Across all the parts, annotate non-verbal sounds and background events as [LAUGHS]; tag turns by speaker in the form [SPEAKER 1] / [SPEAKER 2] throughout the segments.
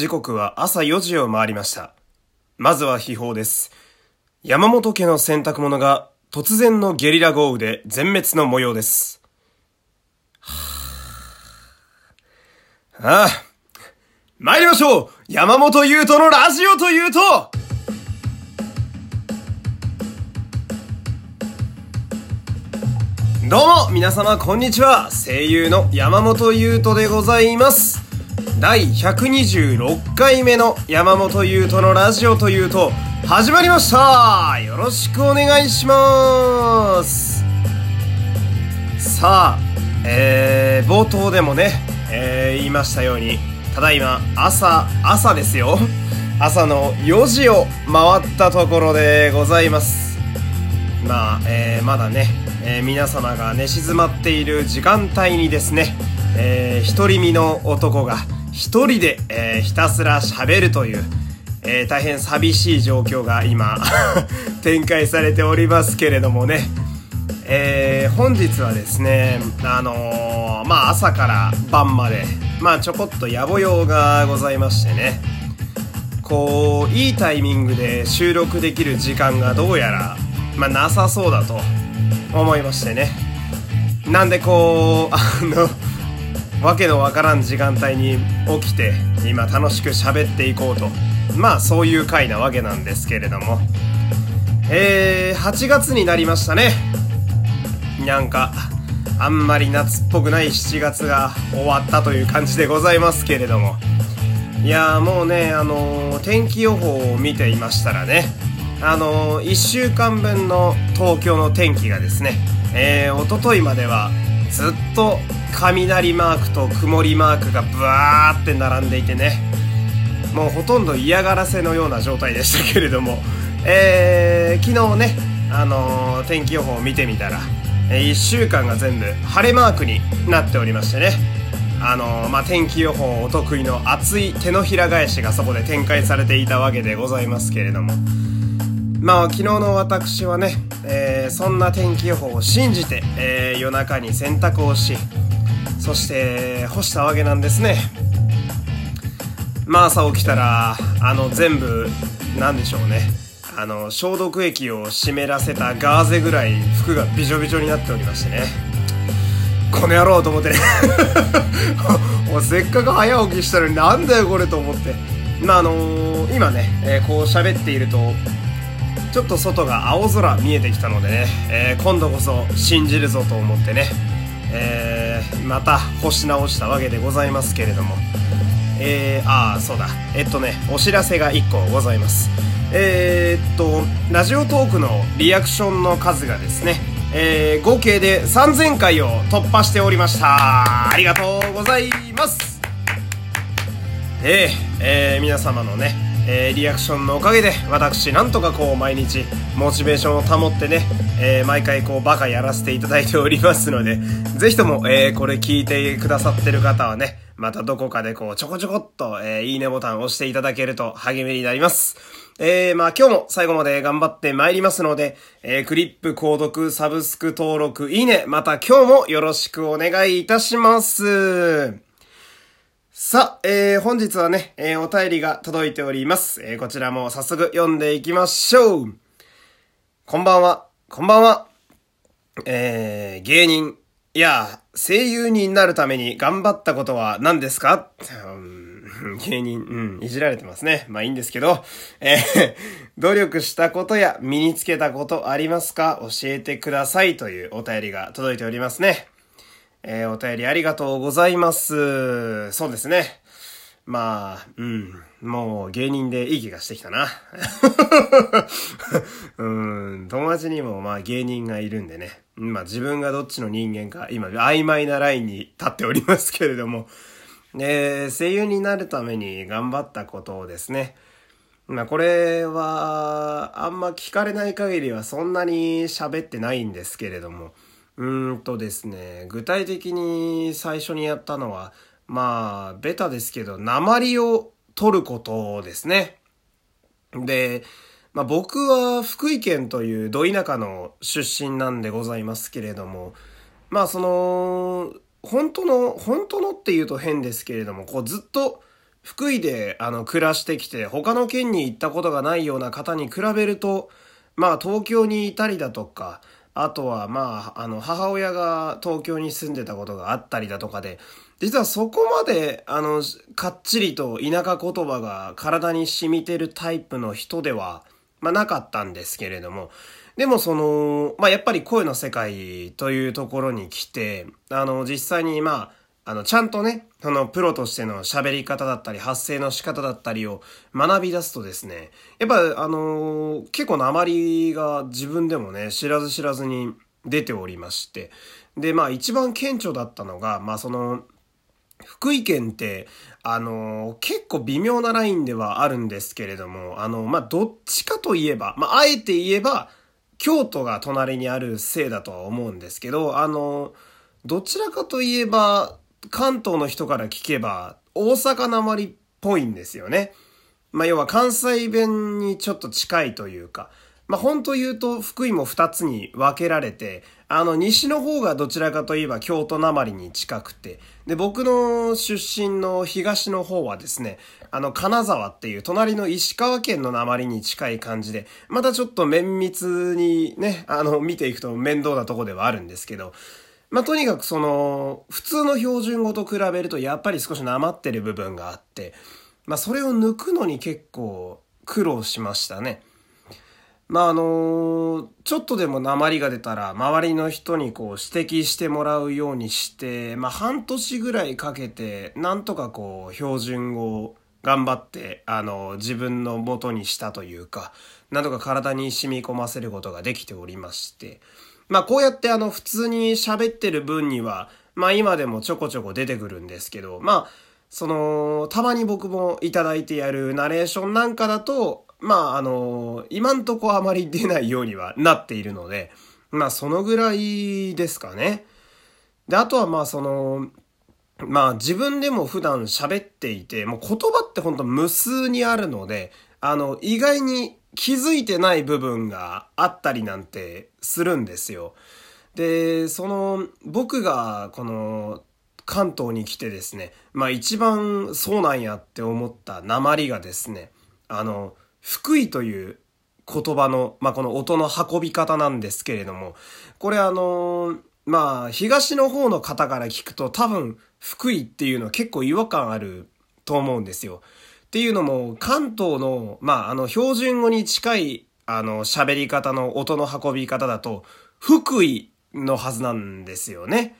[SPEAKER 1] 時刻は朝4時を回りました。まずは秘宝です。山本家の洗濯物が突然のゲリラ豪雨で全滅の模様です。はああ、参りましょう山本優斗のラジオというとどうも皆様こんにちは声優の山本優斗でございます第126回目の山本優斗のラジオというと始まりました。よろしくお願いします。さあ、えー、冒頭でもね、えー、言いましたようにただいま朝朝ですよ。朝の4時を回ったところでございます。まあ、えー、まだね、えー、皆様が寝静まっている時間帯にですね、えー、独り身の男が一人で、えー、ひたすら喋るという、えー、大変寂しい状況が今 [LAUGHS] 展開されておりますけれどもね、えー、本日はですね、あのー、まあ朝から晩まで、まあちょこっと野暮用がございましてね、こう、いいタイミングで収録できる時間がどうやら、まあなさそうだと思いましてね。なんでこう、あの、わけのわからん時間帯に起きて、今楽しく喋っていこうと。まあそういう回なわけなんですけれども。えー、8月になりましたね。なんか、あんまり夏っぽくない7月が終わったという感じでございますけれども。いやもうね、あのー、天気予報を見ていましたらね、あのー、1週間分の東京の天気がですね、えー、おとといまではずっと雷マークと曇りマークがブワーって並んでいてね、もうほとんど嫌がらせのような状態でしたけれども、えー、昨日ね、あのー、天気予報を見てみたら、え、1週間が全部晴れマークになっておりましてね、あのー、まあ、天気予報お得意の熱い手のひら返しがそこで展開されていたわけでございますけれども、まあ、昨日の私はね、えー、そんな天気予報を信じて、えー、夜中に洗濯をし、そして干したわけなんですね。まあ朝起きたら、あの全部、なんでしょうね。あの、消毒液を湿らせたガーゼぐらい服がびちょびちょになっておりましてね。この野郎と思ってね [LAUGHS] せっかく早起きしたのになんだよこれと思って。まああのー、今ね、えー、こう喋っていると、ちょっと外が青空見えてきたのでね、えー、今度こそ信じるぞと思ってね、えー、また干し直したわけでございますけれども、えー、ああ、そうだ。えっとね、お知らせが1個ございます。えー、っと、ラジオトークのリアクションの数がですね、えー、合計で3000回を突破しておりました。ありがとうございます。えー、えー、皆様のね、えー、リアクションのおかげで私なんとかこう毎日モチベーションを保ってね、えー、毎回こうバカやらせていただいておりますのでぜひとも、えー、これ聞いてくださってる方はねまたどこかでこうちょこちょこっと、えー、いいねボタンを押していただけると励みになります。えー、まあ今日も最後まで頑張って参りますので、えー、クリップ、購読、サブスク登録、いいね、また今日もよろしくお願いいたします。さあ、えー、本日はね、えー、お便りが届いております。えー、こちらも早速読んでいきましょう。こんばんは、こんばんは。えー、芸人、いや、声優になるために頑張ったことは何ですか、うん、芸人、うん、いじられてますね。まあいいんですけど、えー、[LAUGHS] 努力したことや身につけたことありますか？教えてくださいというお便りが届いておりますね。えー、お便りありがとうございます。そうですね。まあ、うん。もう芸人でいい気がしてきたな。[LAUGHS] うん。友達にもまあ芸人がいるんでね。まあ自分がどっちの人間か、今曖昧なラインに立っておりますけれども。えー、声優になるために頑張ったことをですね。まあこれは、あんま聞かれない限りはそんなに喋ってないんですけれども。うーんとですね、具体的に最初にやったのは、まあ、ベタですけど、鉛を取ることですね。で、まあ僕は福井県というど田舎の出身なんでございますけれども、まあその、本当の、本当のって言うと変ですけれども、こうずっと福井であの暮らしてきて他の県に行ったことがないような方に比べると、まあ東京にいたりだとか、あとはまあ、あの母親が東京に住んでたことがあったりだとかで、実はそこまであの、かっちりと田舎言葉が体に染みてるタイプの人では、まあなかったんですけれども、でもその、まあやっぱり声の世界というところに来て、あの実際にまあ、あの、ちゃんとね、その、プロとしての喋り方だったり、発声の仕方だったりを学び出すとですね、やっぱ、あのー、結構鉛が自分でもね、知らず知らずに出ておりまして、で、まあ、一番顕著だったのが、まあ、その、福井県って、あのー、結構微妙なラインではあるんですけれども、あの、まあ、どっちかといえば、まあ、あえて言えば、京都が隣にあるせいだとは思うんですけど、あの、どちらかといえば、関東の人から聞けば、大阪なまりっぽいんですよね。まあ、要は関西弁にちょっと近いというか、まあ、本当言うと福井も二つに分けられて、あの、西の方がどちらかといえば京都なまりに近くて、で、僕の出身の東の方はですね、あの、金沢っていう隣の石川県のなまりに近い感じで、またちょっと綿密にね、あの、見ていくと面倒なとこではあるんですけど、まあ、とにかくその、普通の標準語と比べるとやっぱり少しなまってる部分があって、まあ、それを抜くのに結構苦労しましたね。まあ、あのちょっとでも鉛が出たら、周りの人にこう指摘してもらうようにして、まあ、半年ぐらいかけて、なんとかこう、標準語を頑張って、あの、自分の元にしたというか、なんとか体に染み込ませることができておりまして、まあこうやってあの普通に喋ってる分には、まあ今でもちょこちょこ出てくるんですけど、まあ、その、たまに僕もいただいてやるナレーションなんかだと、まああの、今んとこあまり出ないようにはなっているので、まあそのぐらいですかね。で、あとはまあその、まあ自分でも普段喋っていて、もう言葉ってほんと無数にあるので、あの、意外に気づいてない部分があったりなんてするんですよ。で、その、僕がこの関東に来てですね、まあ一番そうなんやって思った鉛がですね、あの、福井という言葉の、まあこの音の運び方なんですけれども、これあの、まあ東の方の方から聞くと多分福井っていうのは結構違和感あると思うんですよ。っていうのも、関東の、まあ、あの、標準語に近い、あの、喋り方の音の運び方だと、福井のはずなんですよね。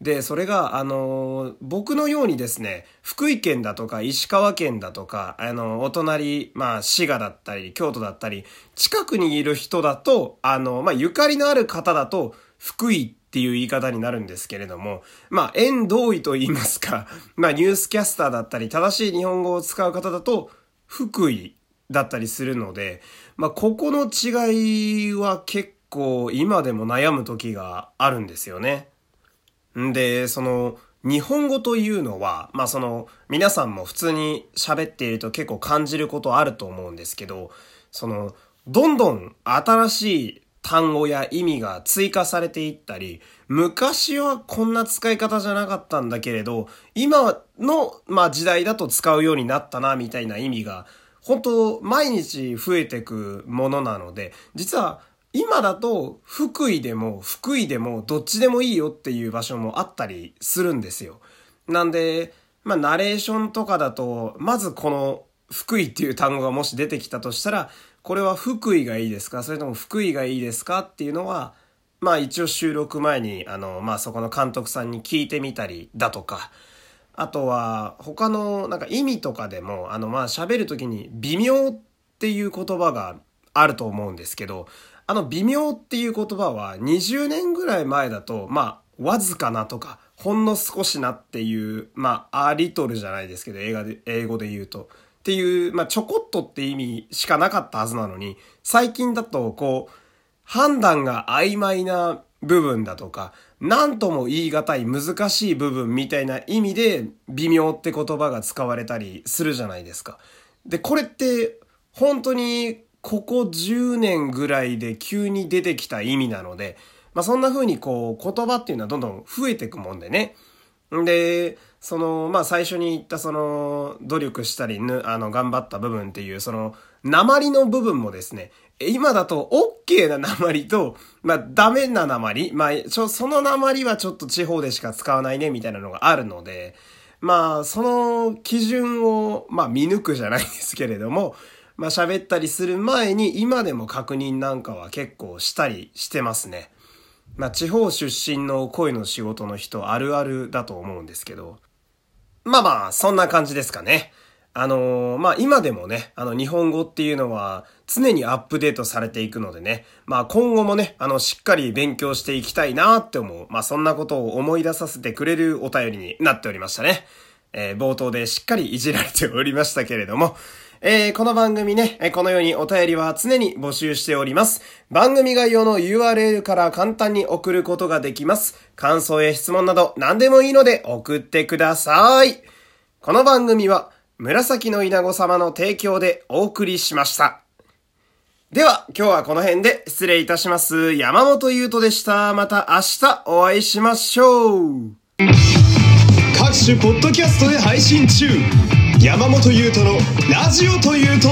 [SPEAKER 1] で、それが、あの、僕のようにですね、福井県だとか石川県だとか、あの、お隣、まあ、滋賀だったり、京都だったり、近くにいる人だと、あの、まあ、ゆかりのある方だと、福井っていう言い方になるんですけれども、まあ、縁同意と言いますか、[LAUGHS] まあ、ニュースキャスターだったり、正しい日本語を使う方だと、福井だったりするので、まあ、ここの違いは結構今でも悩む時があるんですよね。んで、その、日本語というのは、まあその、皆さんも普通に喋っていると結構感じることあると思うんですけど、その、どんどん新しい単語や意味が追加されていったり、昔はこんな使い方じゃなかったんだけれど、今の、まあ、時代だと使うようになったな、みたいな意味が、本当毎日増えてくものなので、実は今だと福井でも福井でもどっちでもいいよっていう場所もあったりするんですよ。なんで、まあ、ナレーションとかだと、まずこの福井っていう単語がもし出てきたとしたら、これは福井がいいですか？それとも福井がいいですか？っていうのは、まあ一応収録前に、あの、まあそこの監督さんに聞いてみたりだとか、あとは他のなんか意味とかでも、あのまあ喋る時に微妙っていう言葉があると思うんですけど、あの微妙っていう言葉は20年ぐらい前だと、まあわずかなとか、ほんの少しなっていう、まあ、アリトルじゃないですけど、英語で言うと。っていう、まあ、ちょこっとって意味しかなかったはずなのに、最近だと、こう、判断が曖昧な部分だとか、何とも言い難い難しい部分みたいな意味で、微妙って言葉が使われたりするじゃないですか。で、これって、本当に、ここ10年ぐらいで急に出てきた意味なので、まあそんな風にこう言葉っていうのはどんどん増えていくもんでね。んで、その、まあ、最初に言ったその、努力したり、ぬ、あの、頑張った部分っていう、その、鉛の部分もですね、今だと OK な鉛と、まあ、ダメな鉛、まあ、ちょ、その鉛はちょっと地方でしか使わないね、みたいなのがあるので、まあ、その基準を、まあ、見抜くじゃないですけれども、まあ、喋ったりする前に、今でも確認なんかは結構したりしてますね。まあ、地方出身の声の仕事の人あるあるだと思うんですけど。まあまあ、そんな感じですかね。あのー、まあ今でもね、あの日本語っていうのは常にアップデートされていくのでね、まあ今後もね、あのしっかり勉強していきたいなって思う、まあそんなことを思い出させてくれるお便りになっておりましたね。えー、冒頭でしっかりいじられておりましたけれども、えー、この番組ね、このようにお便りは常に募集しております。番組概要の URL から簡単に送ることができます。感想や質問など何でもいいので送ってください。この番組は紫の稲子様の提供でお送りしました。では、今日はこの辺で失礼いたします。山本優斗でした。また明日お会いしましょう。
[SPEAKER 2] 各種ポッドキャストで配信中。山本優斗のラジオというと